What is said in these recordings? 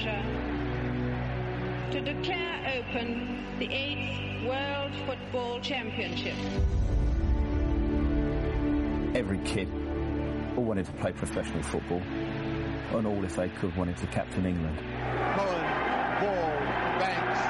pleasure to declare open the eighth World Football Championship. Every kid all wanted to play professional football, and all, if they could, wanted to captain England. Cohen, Ball, Banks,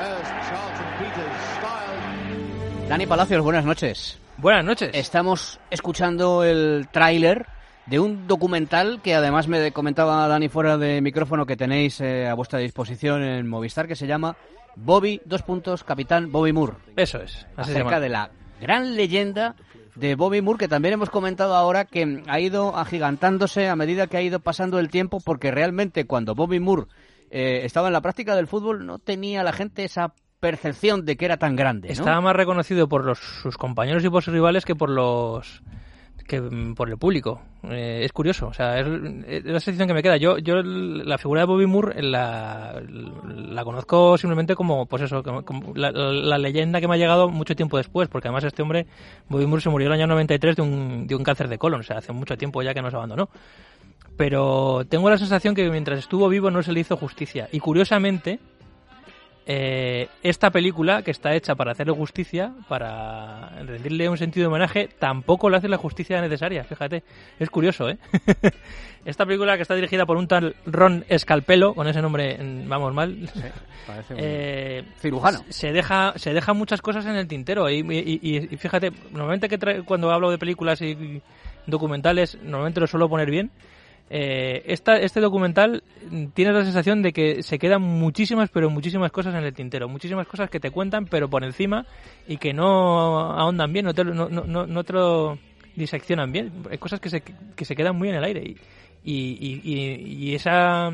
Hurst, Charlton, Peters, Styles. Dani Palacios, buenas noches. Buenas noches. Estamos escuchando el tráiler de un documental que además me comentaba Dani fuera de micrófono que tenéis eh, a vuestra disposición en Movistar que se llama Bobby, dos puntos, Capitán Bobby Moore. Eso es. Así acerca de la gran leyenda de Bobby Moore, que también hemos comentado ahora que ha ido agigantándose a medida que ha ido pasando el tiempo, porque realmente cuando Bobby Moore eh, estaba en la práctica del fútbol no tenía la gente esa percepción de que era tan grande. ¿no? Estaba más reconocido por los, sus compañeros y por sus rivales que por los que por el público. Eh, es curioso, o sea, es, la sensación que me queda. Yo, yo la figura de Bobby Moore la, la conozco simplemente como, pues eso, como, la leyenda que me ha llegado mucho tiempo después, porque además este hombre, Bobby Moore, se murió en el año 93 de un, de un cáncer de colon, o sea, hace mucho tiempo ya que nos abandonó. Pero tengo la sensación que mientras estuvo vivo no se le hizo justicia. Y curiosamente, eh, esta película, que está hecha para hacerle justicia, para rendirle un sentido de homenaje, tampoco le hace la justicia necesaria, fíjate. Es curioso, ¿eh? esta película que está dirigida por un tal Ron Escalpelo, con ese nombre, mm, vamos mal, Parece un eh, cirujano. se deja se deja muchas cosas en el tintero y, y- y- fíjate normalmente que trae- cuando hablo de películas y documentales normalmente lo suelo poner bien eh, esta, este documental mm, tiene la sensación de que se quedan muchísimas pero muchísimas cosas en el tintero. Muchísimas cosas que te cuentan pero por encima y que no ahondan bien no te, no, no, no- te lo diseccionan bien. Hay cosas que se, que se quedan muy en el aire y, y- y- y esa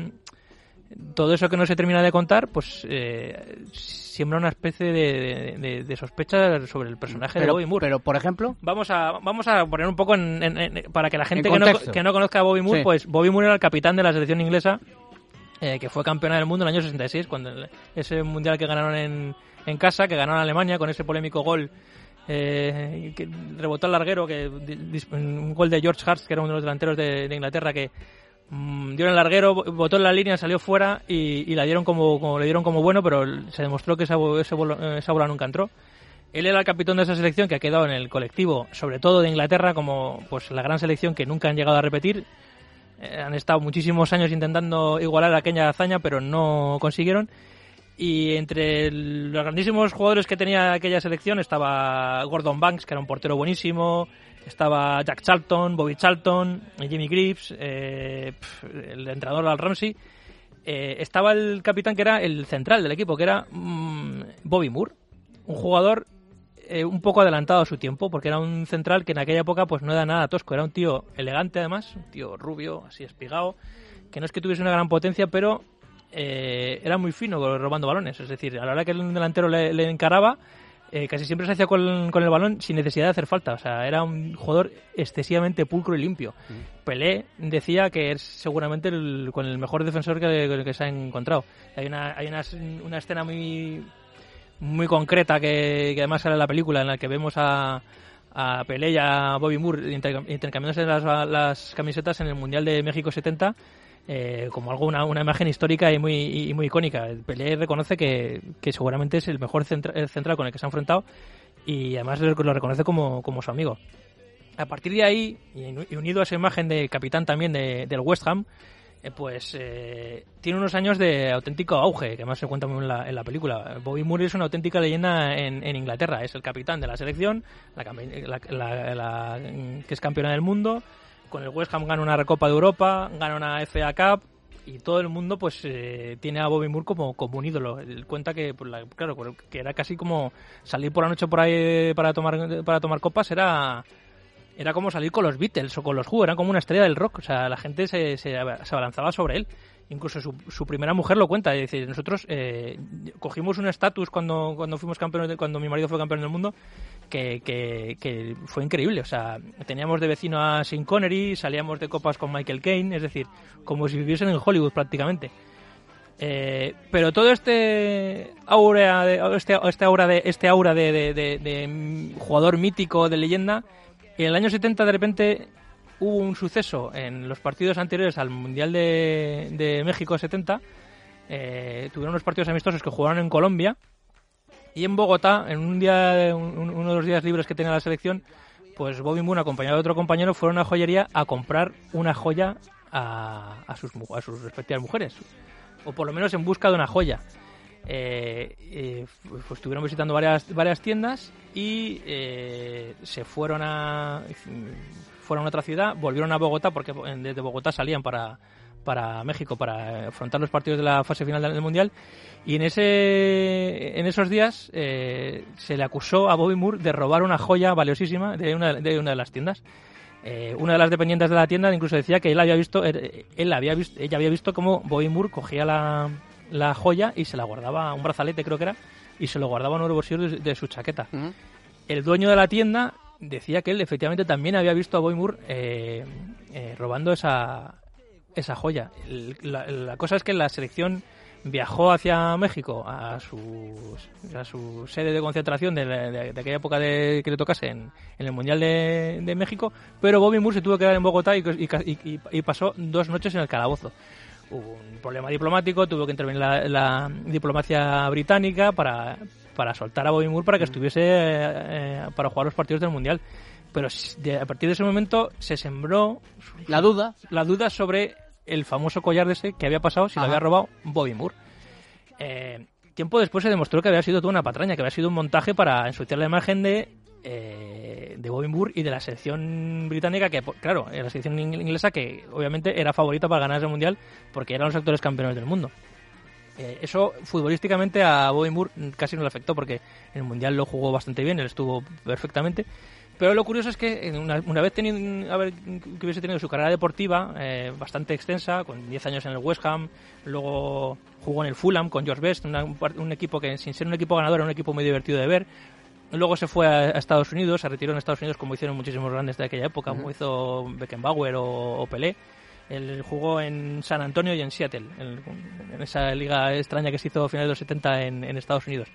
todo eso que no se termina de contar, pues eh, siembra una especie de, de- de sospecha sobre el personaje de Bobby Moore. pero, por ejemplo, Vamos a, vamos a poner un poco en, en- en- para que la gente En que no, que no conozca a Bobby Moore, Sí. pues Bobby Moore era el capitán de la selección inglesa eh, que fue campeona del mundo en el año 66, cuando ese mundial que ganaron en, en casa, que ganaron Alemania con ese polémico gol eh, que rebotó al larguero, que un gol de George Hart, que era uno de los delanteros de, de Inglaterra, que mm, dio en el larguero, bo- botó en la línea, salió fuera y, la dieron como, le dieron como bueno, pero se demostró que esa, ese bolo- esa bola nunca entró. Él era el capitán de esa selección que ha quedado en el colectivo, sobre todo de Inglaterra, como pues la gran selección que nunca han llegado a repetir. Eh, han estado muchísimos años intentando igualar aquella hazaña, pero no consiguieron. Y entre los grandísimos jugadores que tenía aquella selección estaba Gordon Banks, que era un portero buenísimo, estaba Jack Charlton, Bobby Charlton, Jimmy Greaves, eh, pf, el entrenador Al Ramsey. Eh, estaba el capitán que era el central del equipo, que era mm, Bobby Moore, un jugador eh, un poco adelantado a su tiempo, porque era un central que en aquella época pues no era nada tosco, era un tío elegante además, un tío rubio, así espigado, que no es que tuviese una gran potencia, pero eh, era muy fino robando balones, es decir, a la hora que el delantero le encaraba, eh, casi siempre se hacía con, con el balón sin necesidad de hacer falta, o sea, era un jugador excesivamente pulcro y limpio. Pelé decía que es seguramente el, con el mejor defensor que, que se ha encontrado. Hay una, hay una, una escena muy muy concreta que, que además sale en la película en la que vemos a, a Pelé y a Bobby Moore intercam- intercambiándose las, las camisetas en el Mundial de México 70 eh, como algo una, una imagen histórica y muy y muy icónica. Pelé reconoce que, que seguramente es el mejor centra- el central con el que se ha enfrentado y además lo reconoce como, como su amigo. A partir de ahí, y unido a esa imagen de capitán también de- del West Ham, eh, pues eh, tiene unos años de auténtico auge, que además se cuenta muy en la, en la película. Bobby Moore es una auténtica leyenda en, en Inglaterra, es el capitán de la selección, la- la- la- que es campeona del mundo, con el West Ham gana una Recopa de Europa, gana una FA Cup, y todo el mundo pues eh, tiene a Bobby Moore como, como un ídolo. Él cuenta que, pues, la- claro, que era casi como salir por la noche por ahí para tomar, para tomar copas, era era como salir con los Beatles o con los Who, era como una estrella del rock, o sea, la gente se, se, abalanzaba sobre él. Incluso su, su primera mujer lo cuenta, es decir, nosotros eh, cogimos un estatus cuando, cuando fuimos campeones, cuando mi marido fue campeón del mundo, que, fue increíble, o sea, teníamos de vecino a Sean Connery, salíamos de copas con Michael Caine, es decir, como si viviesen en Hollywood prácticamente. Eh, pero todo este aura de, este, este aura de este aura de, jugador mítico de leyenda en el año 70 de repente hubo un suceso en los partidos anteriores al Mundial de, de México 70. Eh, tuvieron unos partidos amistosos que jugaron en Colombia. Y en Bogotá, en un día, un- uno de los días libres que tenía la selección, pues Bobby Moore, acompañado de otro compañero, fueron a una joyería a comprar una joya a, a sus, a sus respectivas mujeres. O por lo menos en busca de una joya. Eh, eh, pues estuvieron visitando varias, varias tiendas y eh, se fueron a fueron a otra ciudad, volvieron a Bogotá porque desde Bogotá salían para, para México para afrontar los partidos de la fase final del Mundial y en ese en esos días eh, se le acusó a Bobby Moore de robar una joya valiosísima de una de, una de las tiendas. Eh, una de las dependientes de la tienda incluso decía que él había visto, él, él había visto, ella había visto cómo Bobby Moore cogía la, la joya y se la guardaba, un brazalete creo que era, y se lo guardaba en los bolsillos de, de su chaqueta. El dueño de la tienda decía que él efectivamente también había visto a Bobby Moore eh, eh, robando esa, esa joya. La, la cosa es que la selección viajó hacia México a su, a su sede de concentración de, la- de- de aquella época de, que le tocase en, en el Mundial de, de México, pero Bobby Moore se tuvo que quedar en Bogotá y, y- y- y pasó dos noches en el calabozo. Hubo un problema diplomático, tuvo que intervenir la, la diplomacia británica para, para soltar a Bobby Moore para que estuviese eh, para jugar los partidos del Mundial. Pero a partir de ese momento se sembró La duda. la duda sobre el famoso collar de ese que había pasado si lo había robado Bobby Moore. Eh, tiempo después se demostró que había sido toda una patraña, que había sido un montaje para ensuciar la imagen de, eh, de Bobby Moore y de la selección británica, que claro, la selección ing- inglesa que obviamente era favorita para ganar ese mundial porque eran los actuales campeones del mundo. Eh, eso futbolísticamente a Bobby Moore casi no le afectó porque en el mundial lo jugó bastante bien, él estuvo perfectamente. Pero lo curioso es que una, una vez tenido, haber, que hubiese tenido su carrera deportiva eh, bastante extensa, con 10 años en el West Ham, luego jugó en el Fulham con George Best, una- un, equipo que sin ser un equipo ganador era un equipo muy divertido de ver. Luego se fue a, a Estados Unidos, se retiró en Estados Unidos como hicieron muchísimos grandes de aquella época, como hizo Beckenbauer o, o Pelé. Él jugó en San Antonio y en Seattle, en, en esa liga extraña que se hizo a finales de los 70 en, en Estados Unidos.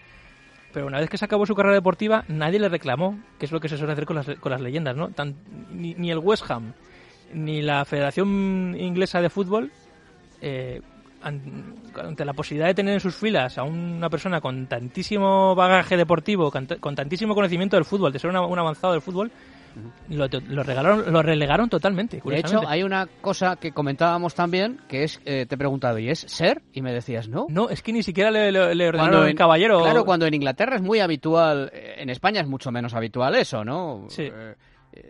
Pero una vez que se acabó su carrera deportiva, nadie le reclamó, que es lo que se suele hacer con las, con las leyendas, ¿no? Ni, ni el West Ham, ni la Federación Inglesa de Fútbol, eh, an- ante la posibilidad de tener en sus filas a una persona con tantísimo bagaje deportivo, con, tantísimo conocimiento del fútbol, de ser un avanzado del fútbol, lo, lo regalaron, lo relegaron totalmente. De hecho, hay una cosa que comentábamos también, que es, eh, te he preguntado, ¿y es ser? Y me decías, ¿no. No, es que ni siquiera le, le- le ordenaron en, caballero. Claro, cuando en Inglaterra es muy habitual, eh, en España es mucho menos habitual eso, ¿no? Sí. Eh,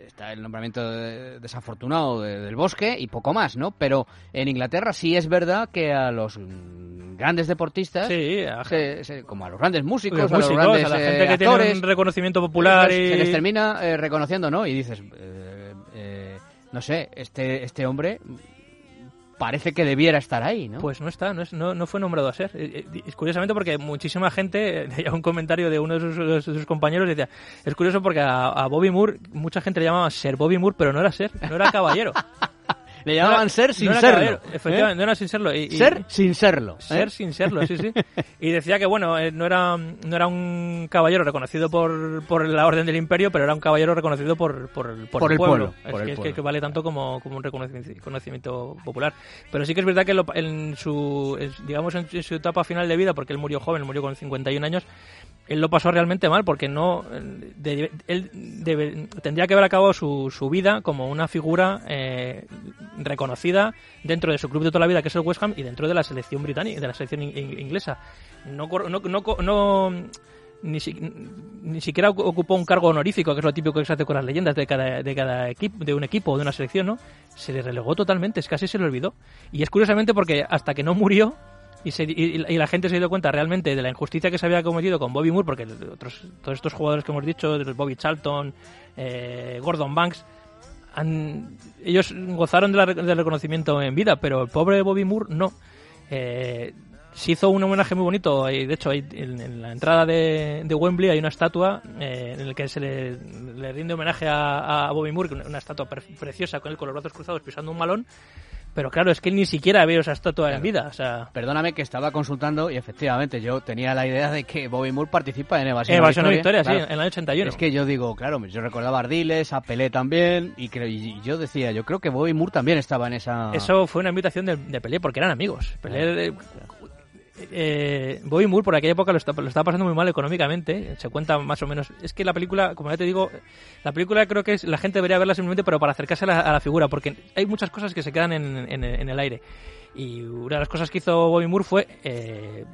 está el nombramiento de- desafortunado de- del bosque y poco más, ¿no? Pero en Inglaterra sí es verdad que a los grandes deportistas, Sí, a- se- se- como a los grandes músicos, los a los grandes a la eh, gente que actores, tiene un reconocimiento popular y... se les termina eh, reconociendo, ¿no? Y dices, eh, eh, no sé, este, este hombre parece que debiera estar ahí, ¿no? Pues no está, no, es- no, no fue nombrado a ser. Eh, eh, Es curiosamente porque muchísima gente, eh, leía un comentario de uno de sus, de sus compañeros, decía, es curioso porque a, a Bobby Moore, mucha gente le llamaba Ser Bobby Moore, pero no era Ser, no era caballero. Le No llamaban ser no sin era serlo. caballero, ¿eh? Efectivamente, no era sin serlo. Y, y- Ser sin serlo. ¿eh? Ser sin serlo, sí, sí. Y decía que, bueno, eh, no era, no era un caballero reconocido por, por la orden del imperio, pero era un caballero reconocido por, por, por Por el el pueblo. pueblo, Es, por el que, es que- vale tanto como, como un reconocimiento conocimiento popular. Pero sí que es verdad que lo- en su, digamos, en su etapa final de vida, porque él murió joven, murió con 51 años, él lo pasó realmente mal porque no eh, de- él debe- tendría que haber acabado su, su vida como una figura eh, reconocida dentro de su club de toda la vida que es el West Ham y dentro de la selección británica de la selección in- in- inglesa. No no, no, no- ni, si- ni siquiera ocu- ocupó un cargo honorífico que es lo típico que se hace con las leyendas de cada de cada equipo de un equipo o de una selección no se le relegó totalmente es casi se le olvidó. Y es curiosamente porque hasta que no murió y, se- y- y la gente se dio cuenta realmente de la injusticia que se había cometido con Bobby Moore, porque otros, todos estos jugadores que hemos dicho, Bobby Charlton, eh, Gordon Banks, ellos gozaron del reconocimiento en vida, pero el pobre Bobby Moore no. Eh, se hizo un homenaje muy bonito de hecho en, la entrada de, de Wembley hay una estatua eh, en la que se le, le rinde homenaje a, Bobby Moore, una estatua pre- preciosa con él con los brazos cruzados pisando un malón Pero claro, es que ni siquiera veo esa estatua en vida. O sea, Perdóname que estaba consultando y efectivamente yo tenía la idea de que Bobby Moore participa en Evasión, Evasión Victoria, Claro. sí, en el año 81. Es que yo digo, claro, yo recordaba a Ardiles, a Pelé también, y, creo, y yo decía, yo creo que Bobby Moore también estaba en esa... Eso fue una invitación de, de Pelé porque eran amigos. Pelé, eh, eh, Bobby Moore por aquella época lo, está- lo estaba pasando muy mal económicamente. Se cuenta más o menos. Es que la película, como ya te digo, la película creo que es, la gente debería verla simplemente, pero para acercarse a la, a la figura, porque hay muchas cosas que se quedan en, en- en el aire. Y una de las cosas que hizo Bobby Moore fue eh,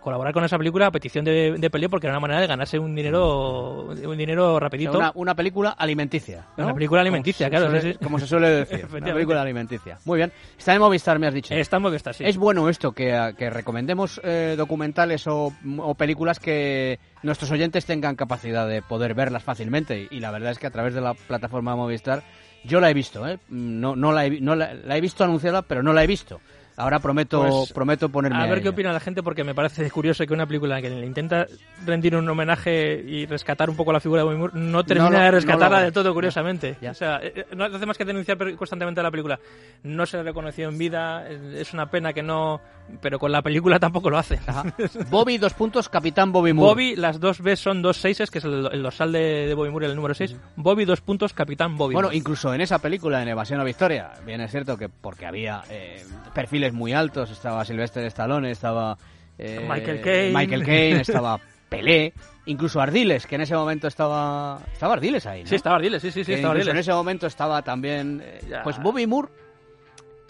colaborar con esa película a petición de, de Pelé porque era una manera de ganarse un dinero un dinero O sea, rapidito. una, una película alimenticia. ¿no? Una película alimenticia, Como se claro, suele-. Como se suele decir. una película alimenticia. Muy bien. Está en Movistar, me has dicho. Está en Movistar, sí. Es bueno esto, que, que recomendemos eh, documentales o, o películas que nuestros oyentes tengan capacidad de poder verlas fácilmente. Y, la verdad es que a través de la plataforma Movistar yo la he visto, ¿eh? No, no, la, he, no la, la he visto anunciada, pero no la he visto. Ahora prometo, Pues, prometo ponerme A ver qué ella. opina la gente, porque me parece curioso que una película que le intenta rendir un homenaje y rescatar un poco la figura de Moore no termina lo- de no rescatarla logra. de todo, curiosamente. Ya. O sea, eh, no hace más que denunciar constantemente la película. No se le reconoció en vida, eh, es una pena que no. Pero con la película tampoco lo hace. Ajá. Bobby, dos puntos, Capitán Bobby Moore. Bobby, las dos B son dos seises, que es el, el dorsal de, de Bobby Moore, el número 6. Bobby, dos puntos, Capitán Bobby. Bueno, Moore. incluso en esa película, en Evasión o Victoria, bien es cierto que porque había eh, perfiles muy altos, estaba Sylvester Stallone, estaba eh, Michael Caine. Michael Caine, estaba Pelé, incluso Ardiles, que en ese momento estaba estaba Ardiles ahí, ¿no? Sí, estaba Ardiles, sí, sí, sí, estaba incluso en Ardiles. ese momento estaba también, eh, pues Bobby Moore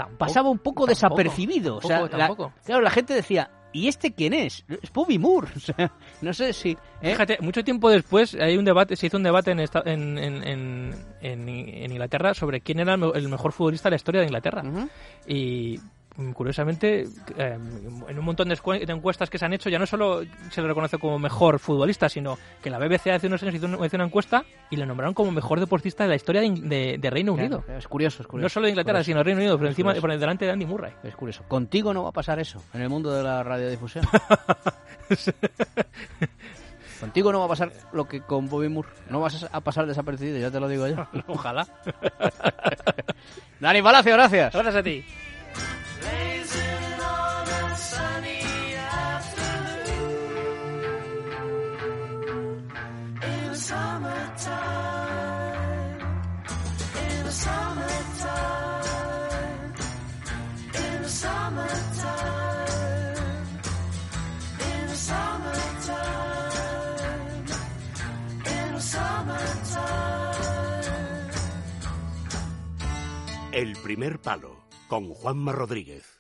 Tampoco, pasaba un poco tampoco, desapercibido, o sea, tampoco, la- claro, la gente decía, ¿y este quién es? Es Bobby Moore, o sea, no sé si, ¿eh? Fíjate, mucho tiempo después hay un debate, se hizo un debate en, esta- en, en, en, Inglaterra sobre quién era el me- el mejor futbolista de la historia de Inglaterra. Y curiosamente, eh, en un montón de, encuestas que se han hecho, ya no solo se le reconoce como mejor futbolista, sino que la BBC hace unos años hizo una, encuesta y le nombraron como mejor deportista de la historia de, In- de- de Reino Unido. Es curioso, es curioso. No solo de Inglaterra, curioso. sino de Reino Unido, por Es encima, por delante de Andy Murray. Es curioso. Contigo no va a pasar eso en el mundo de la radiodifusión. Contigo no va a pasar lo que con Bobby Moore. No vas a pasar desapercibido, ya te lo digo yo. Ojalá. Dani Palacio, gracias. Gracias a ti. El primer palo con Juanma Rodríguez.